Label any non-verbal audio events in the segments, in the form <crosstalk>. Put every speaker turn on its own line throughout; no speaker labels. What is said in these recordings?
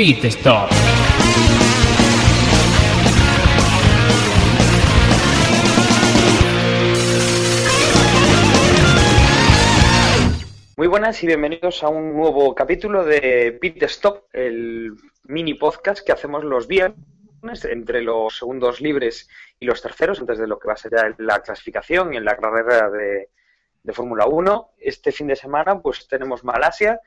Pit Stop.
Muy buenas y bienvenidos a un nuevo capítulo de Pit Stop, el mini podcast que hacemos los viernes entre los segundos libres y los terceros, antes de lo que va a ser ya la clasificación y en la carrera de, de Fórmula 1. Este fin de semana pues tenemos Malasia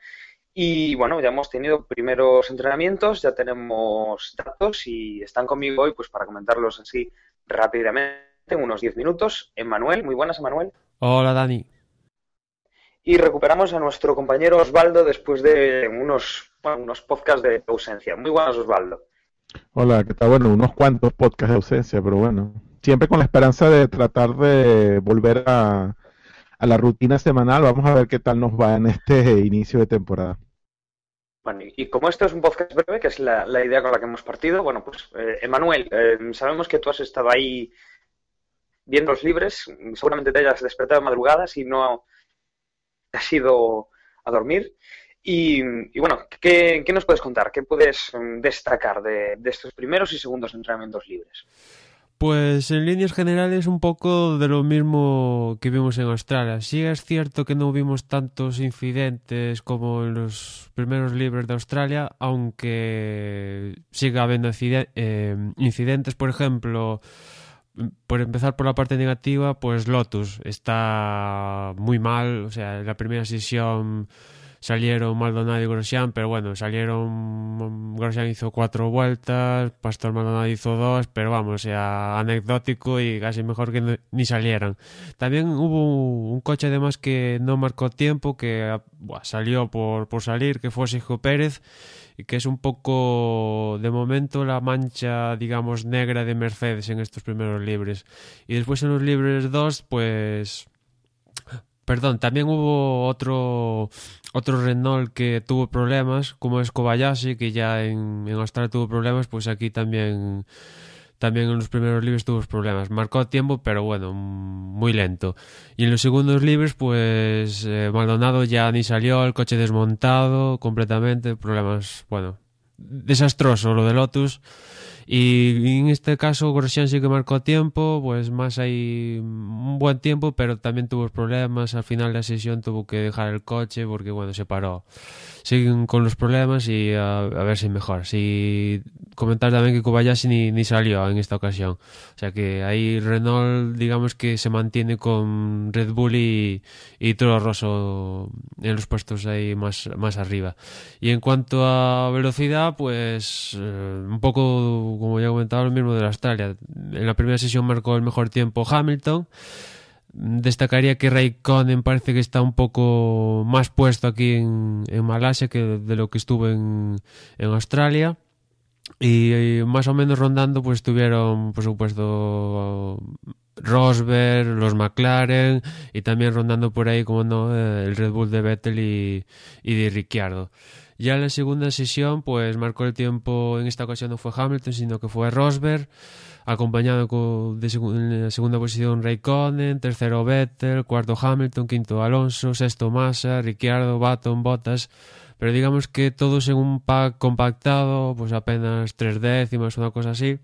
y bueno, ya hemos tenido primeros entrenamientos, ya tenemos datos y están conmigo hoy pues para comentarlos así rápidamente en unos 10 minutos. Emanuel, muy buenas Emanuel.
Hola Dani.
Y recuperamos a nuestro compañero Osvaldo después de unos, bueno, unos podcasts de ausencia. Muy buenas Osvaldo.
Hola, ¿qué tal? Bueno, unos cuantos podcasts de ausencia, pero bueno, siempre con la esperanza de tratar de volver a, a la rutina semanal. Vamos a ver qué tal nos va en este inicio de temporada.
Bueno, y como esto es un podcast breve, que es la, idea con la que hemos partido, bueno, pues, eh, Emanuel, eh, sabemos que tú has estado ahí viendo los libres, seguramente te hayas despertado de madrugadas y no has ido a dormir. Y, bueno, ¿qué, ¿qué, nos puedes contar? ¿Qué puedes mm, destacar de, de estos primeros y segundos entrenamientos libres?
Pues en líneas generales un poco de lo mismo que vimos en Australia. Sí es cierto que no vimos tantos incidentes como en los primeros libros de Australia, aunque siga habiendo eh, incidentes, por ejemplo, por empezar por la parte negativa, pues Lotus está muy mal, o sea, en la primera sesión salieron Maldonado y Grosjean, pero bueno, salieron, Grosjean hizo cuatro vueltas, Pastor Maldonado hizo dos, pero vamos, sea, anecdótico y casi mejor que ni salieran. También hubo un coche además que no marcó tiempo, que buah, salió por, por salir, que fue Sergio Pérez, y que es un poco, de momento, la mancha, digamos, negra de Mercedes en estos primeros libres. Y después en los libres 2, pues Perdón, también hubo otro otro Renault que tuvo problemas, como es Kobayashi, que ya en, Australia tuvo problemas, pues aquí también también en los primeros libros tuvo problemas. Marcó tiempo, pero bueno, muy lento. Y en los segundos libros, pues eh, Maldonado ya ni salió, el coche desmontado completamente, problemas, bueno, desastroso lo de Lotus. Y en este caso Grosjean sí que marcó tiempo, pues más hay un buen tiempo, pero también tuvo problemas. Al final de la sesión tuvo que dejar el coche porque bueno, se paró. Siguen con los problemas y a, ver si mejor. Si comentar también que Kobayashi ni, ni salió en esta ocasión. O sea que ahí Renault digamos que se mantiene con Red Bull y, y Toro Rosso en los puestos ahí más, más arriba. Y en cuanto a velocidad, pues eh, un poco como ya comentaba, lo mismo de Australia. En la primera sesión marcó el mejor tiempo Hamilton. Destacaría que Raikkonen parece que está un poco más puesto aquí en, en Malasia que de lo que estuvo en, en Australia. Y, más o menos rondando, pues tuvieron, por supuesto, Rosberg, los McLaren y también rondando por ahí, como no, el Red Bull de Vettel y, y de Ricciardo. Ya en la segunda sesión, pues marcó el tiempo, en esta ocasión no fue Hamilton, sino que fue Rosberg, acompañado con, de seg en la segunda posición Raikkonen, tercero Vettel, cuarto Hamilton, quinto Alonso, sexto Massa, Ricciardo, Baton, Bottas. Pero digamos que todos en un pack compactado, pues apenas tres décimas, una cosa así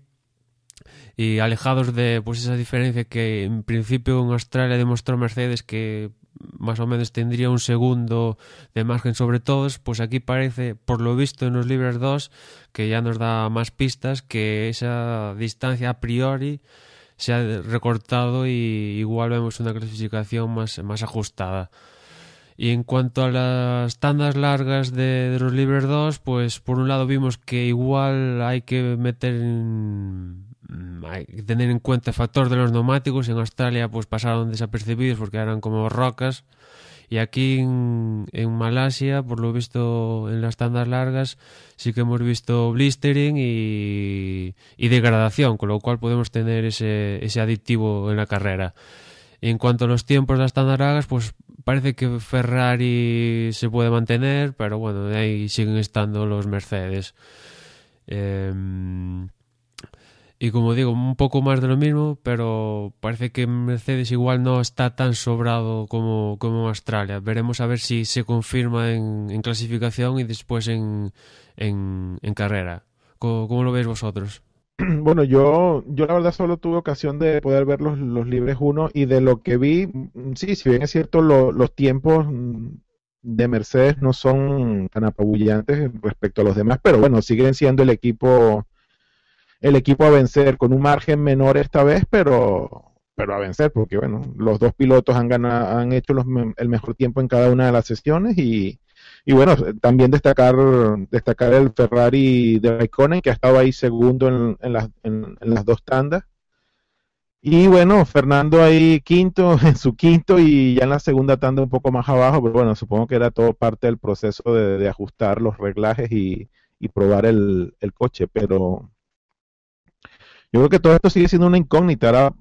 y alejados de pues esa diferencia que en principio en Australia demostró Mercedes que más o menos tendría un segundo de margen sobre todos, pues aquí parece, por lo visto en los libres 2, que ya nos da más pistas que esa distancia a priori se ha recortado y igual vemos una clasificación más, más ajustada. Y en cuanto a las tandas largas de, los libres 2, pues por un lado vimos que igual hay que meter en, hai que tener en cuenta el factor de los neumáticos. En Australia pues pasaron desapercibidos porque eran como rocas. Y aquí en, en Malasia, por lo visto en las tandas largas, sí que hemos visto blistering y, y degradación, con lo cual podemos tener ese, ese adictivo en la carrera. En cuanto a los tiempos de las tandas largas, pues parece que Ferrari se puede mantener, pero bueno, de ahí siguen estando los Mercedes. Eh, Y como digo, un poco más de lo mismo, pero parece que Mercedes igual no está tan sobrado como, como Australia. Veremos a ver si se confirma en, clasificación y después en, en, carrera. ¿Cómo, ¿Cómo, lo veis vosotros? <clears throat>
Bueno, yo, yo la verdad solo tuve ocasión de poder ver los, los libres uno y de lo que vi, mm, sí, si bien es cierto, lo, los tiempos mm, de Mercedes no son tan apabullantes respecto a los demás, pero bueno, siguen siendo el equipo el equipo a vencer con un margen menor esta vez, pero pero a vencer porque bueno, los dos pilotos han ganado, han hecho los, el mejor tiempo en cada una de las sesiones y, y bueno, también destacar destacar el Ferrari de Raikkonen que ha estado ahí segundo en, en, las, en, en las dos tandas. Y bueno, Fernando ahí quinto, <laughs> en su quinto y ya en la segunda tanda un poco más abajo, pero bueno, supongo que era todo parte del proceso de, de ajustar los reglajes y, y probar el, el, coche, pero yo creo que todo esto sigue siendo una incógnita,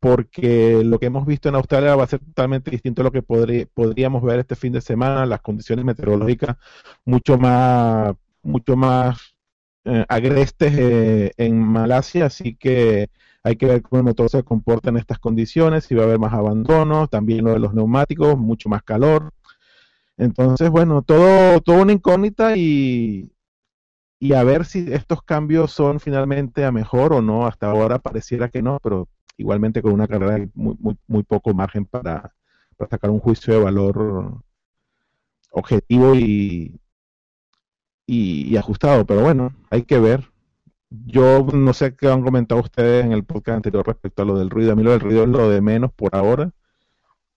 porque lo que hemos visto en Australia va a ser totalmente distinto a lo que podría, podríamos ver este fin de semana, las condiciones meteorológicas mucho más, mucho más eh, agrestes eh, en Malasia, así que hay que ver cómo el motor se comporta en estas condiciones, si va a haber más abandono, también lo de los neumáticos, mucho más calor. Entonces, bueno, todo, todo una incógnita y, y a ver si estos cambios son finalmente a mejor o no. Hasta ahora pareciera que no, pero igualmente con una carrera muy, muy, muy poco margen para, para sacar un juicio de valor objetivo y, y, y, ajustado. Pero bueno, hay que ver. Yo no sé qué han comentado ustedes en el podcast anterior respecto a lo del ruido. A mí lo del ruido es lo de menos por ahora,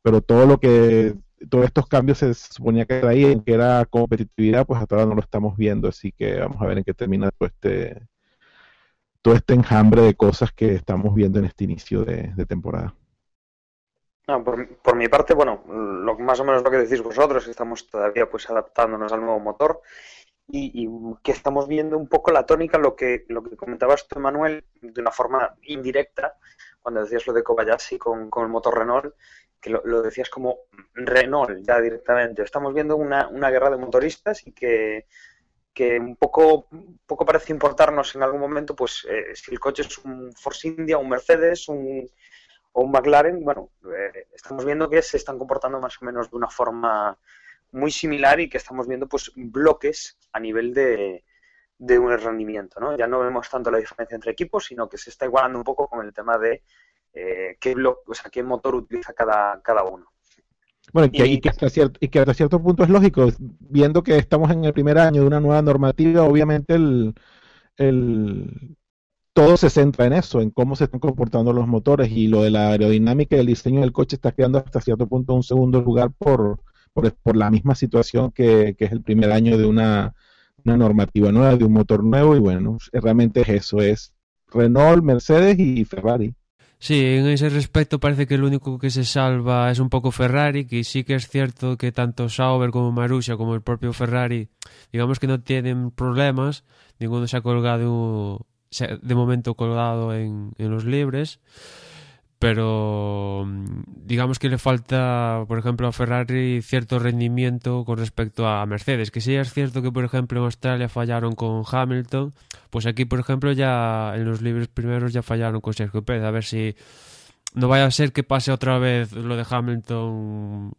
pero todo lo que todos estos cambios se suponía que traían, que era competitividad, pues hasta ahora no lo estamos viendo, así que vamos a ver en qué termina todo este todo este enjambre de cosas que estamos viendo en este inicio de, temporada.
No, por, por, mi parte, bueno, lo, más o menos lo que decís vosotros, estamos todavía pues adaptándonos al nuevo motor y, y, que estamos viendo un poco la tónica, lo que, lo que comentabas tú, Manuel, de una forma indirecta, cuando decías lo de Kobayashi con, con el motor Renault, que lo, lo, decías como Renault ya directamente. Estamos viendo una, una guerra de motoristas y que, que un poco, un poco parece importarnos en algún momento, pues eh, si el coche es un Force India, un Mercedes, un, o un McLaren, bueno, eh, estamos viendo que se están comportando más o menos de una forma muy similar y que estamos viendo pues bloques a nivel de, de un rendimiento, ¿no? Ya no vemos tanto la diferencia entre equipos, sino que se está igualando un poco con el tema de eh, qué bloque, o sea, qué motor utiliza cada, cada uno.
Bueno, y que, y, que hasta cierto, y que hasta cierto punto es lógico, viendo que estamos en el primer año de una nueva normativa, obviamente el, el, todo se centra en eso, en cómo se están comportando los motores y lo de la aerodinámica y el diseño del coche está quedando hasta cierto punto un segundo lugar por, por, por la misma situación que, que, es el primer año de una, una normativa nueva, de un motor nuevo y bueno, realmente es eso, es Renault, Mercedes y Ferrari.
Sí, en ese respecto parece que el único que se salva es un poco Ferrari, que sí que es cierto que tanto Sauber como Marussia como el propio Ferrari, digamos que no tienen problemas, ninguno se ha colgado, de momento colgado en, en los libres pero digamos que le falta, por ejemplo, a Ferrari cierto rendimiento con respecto a Mercedes, que sí es cierto que, por ejemplo, en Australia fallaron con Hamilton, pues aquí, por ejemplo, ya en los libres primeros ya fallaron con Sergio Pérez, a ver si no vaya a ser que pase otra vez lo de Hamilton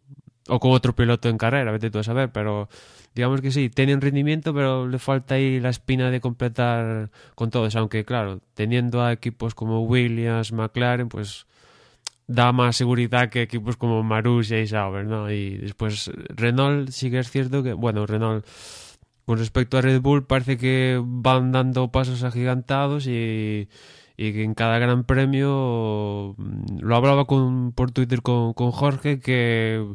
o con otro piloto en carrera, vete tú a saber, pero digamos que sí, tienen rendimiento, pero le falta ahí la espina de completar con todos, aunque claro, teniendo a equipos como Williams, McLaren, pues da más seguridad que equipos como Marussia y Sauber, ¿no? Y después Renault sí que es cierto que, bueno, Renault con respecto a Red Bull parece que van dando pasos agigantados y, y que en cada gran premio mm, lo hablaba con, por Twitter con, con Jorge que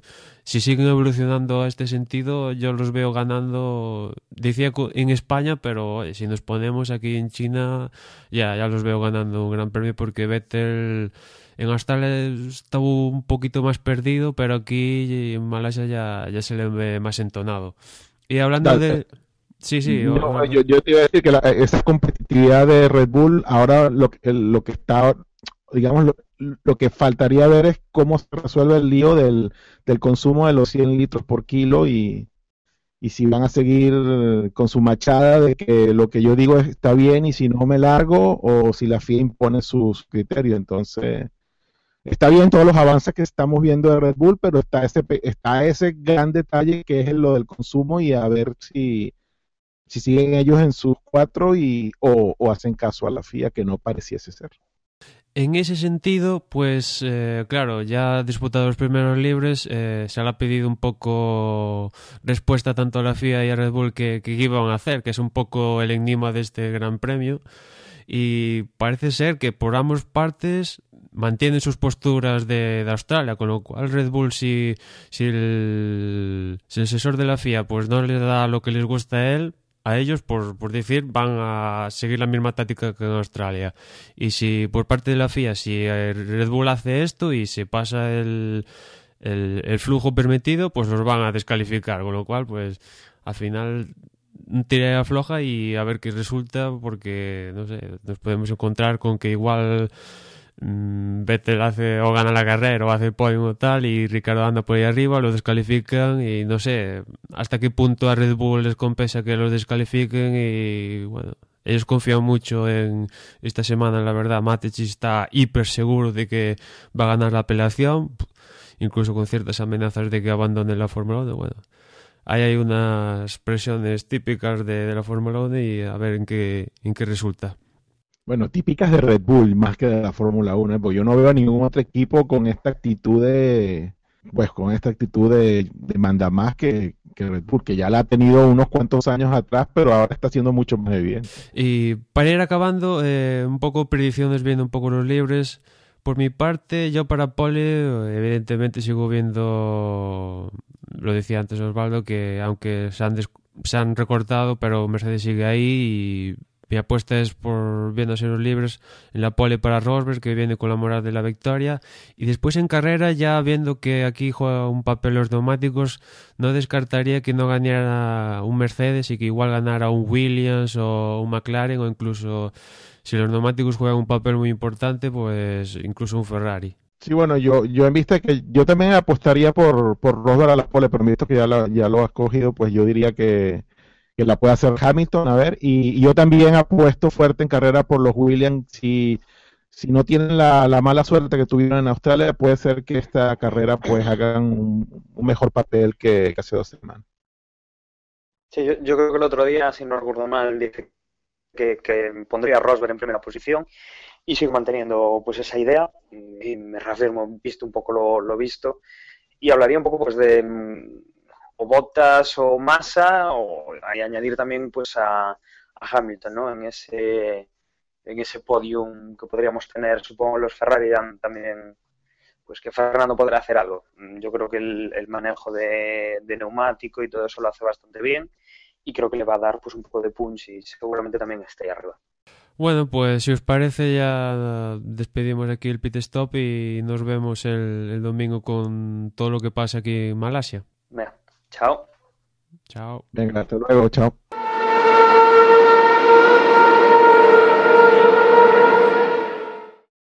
si siguen evolucionando a este sentido yo los veo ganando decía en España pero si nos ponemos aquí en China ya ya los veo ganando un gran premio porque Vettel en Australia estaba un poquito más perdido, pero aquí en Malasia ya, ya se le ve más entonado. Y hablando Dale. de... Sí, sí.
No, o... yo, yo, te iba a decir que la, esa competitividad de Red Bull, ahora lo, lo que está, digamos, lo, lo, que faltaría ver es cómo se resuelve el lío del, del consumo de los 100 litros por kilo y, y si van a seguir con su machada de que lo que yo digo está bien y si no me largo o si la FIA impone sus criterios. Entonces, está bien todos los avances que estamos viendo de Red Bull, pero está ese, está ese gran detalle que es lo del consumo y a ver si, si siguen ellos en sus cuatro y, o, hacen caso a la FIA que no pareciese ser.
En ese sentido, pues eh, claro, ya disputado los primeros libres, eh, se le ha pedido un poco respuesta tanto a la FIA y a Red Bull que, iban a hacer, que es un poco el enigma de este Gran Premio. Y parece ser que por ambas partes mantienen sus posturas de, de Australia, con lo cual Red Bull, si, si, el, si asesor de la FIA pues no le da lo que les gusta a él, a ellos, por, por, decir, van a seguir la misma táctica que en Australia. Y si por parte de la FIA, si Red Bull hace esto y se pasa el, el, flujo permitido, pues los van a descalificar. Con lo cual, pues al final tira afloja y a ver qué resulta, porque no sé, nos podemos encontrar con que igual mmm, Vettel hace o gana la carrera o hace podium o tal y Ricardo anda por ahí arriba, lo descalifican y no sé hasta qué punto a Red Bull les compensa que los descalifiquen y bueno, ellos confían mucho en esta semana, la verdad, Matech está hiper seguro de que va a ganar la apelación, incluso con ciertas amenazas de que abandone la Fórmula 1, bueno. Ahí hay unas presiones típicas de, de la Fórmula 1 y a ver en qué, en qué resulta
bueno, típicas de Red Bull más que de la Fórmula 1, porque yo no veo a ningún otro equipo con esta actitud de, pues con esta actitud de, de manda más que, que, Red Bull, que ya la ha tenido unos cuantos años atrás, pero ahora está siendo mucho más evidente.
Y para ir acabando, eh, un poco predicciones viendo un poco los libres. Por mi parte, yo para Pole, evidentemente sigo viendo, lo decía antes Osvaldo, que aunque se han, se han recortado, pero Mercedes sigue ahí mi apuesta es por viendo los libres en la pole para Rosberg, que viene con la moral de la victoria. Y después en carrera, ya viendo que aquí juega un papel los neumáticos, no descartaría que no ganara un Mercedes y que igual ganara un Williams o un McLaren o incluso, si los neumáticos juegan un papel muy importante, pues incluso un Ferrari.
Sí, bueno, yo, yo en vista que yo también apostaría por, por Rosberg a la pole, pero visto que ya, ya lo has cogido, pues yo diría que que la puede hacer Hamilton, a ver, y, yo también apuesto fuerte en carrera por los Williams, si, si no tienen la, la, mala suerte que tuvieron en Australia, puede ser que esta carrera pues hagan un, mejor papel que, que, hace dos semanas.
Sí, yo, creo que el otro día, si no recuerdo mal, dice que, que pondría a Rosberg en primera posición y sigo manteniendo pues esa idea. Y me reafirmo, visto un poco lo, lo visto. Y hablaría un poco pues de o Bottas o Massa o añadir también pues a, a, Hamilton ¿no? en ese en ese podium que podríamos tener supongo los Ferrari también pues que Fernando podrá hacer algo yo creo que el, el manejo de, de, neumático y todo eso lo hace bastante bien y creo que le va a dar pues un poco de punch y seguramente también esté ahí arriba
bueno, pues si os parece ya despedimos aquí el pit stop y nos vemos el, el domingo con todo lo que pasa aquí en Malasia.
Mira. Chao.
Chao.
Venga, hasta luego, chao.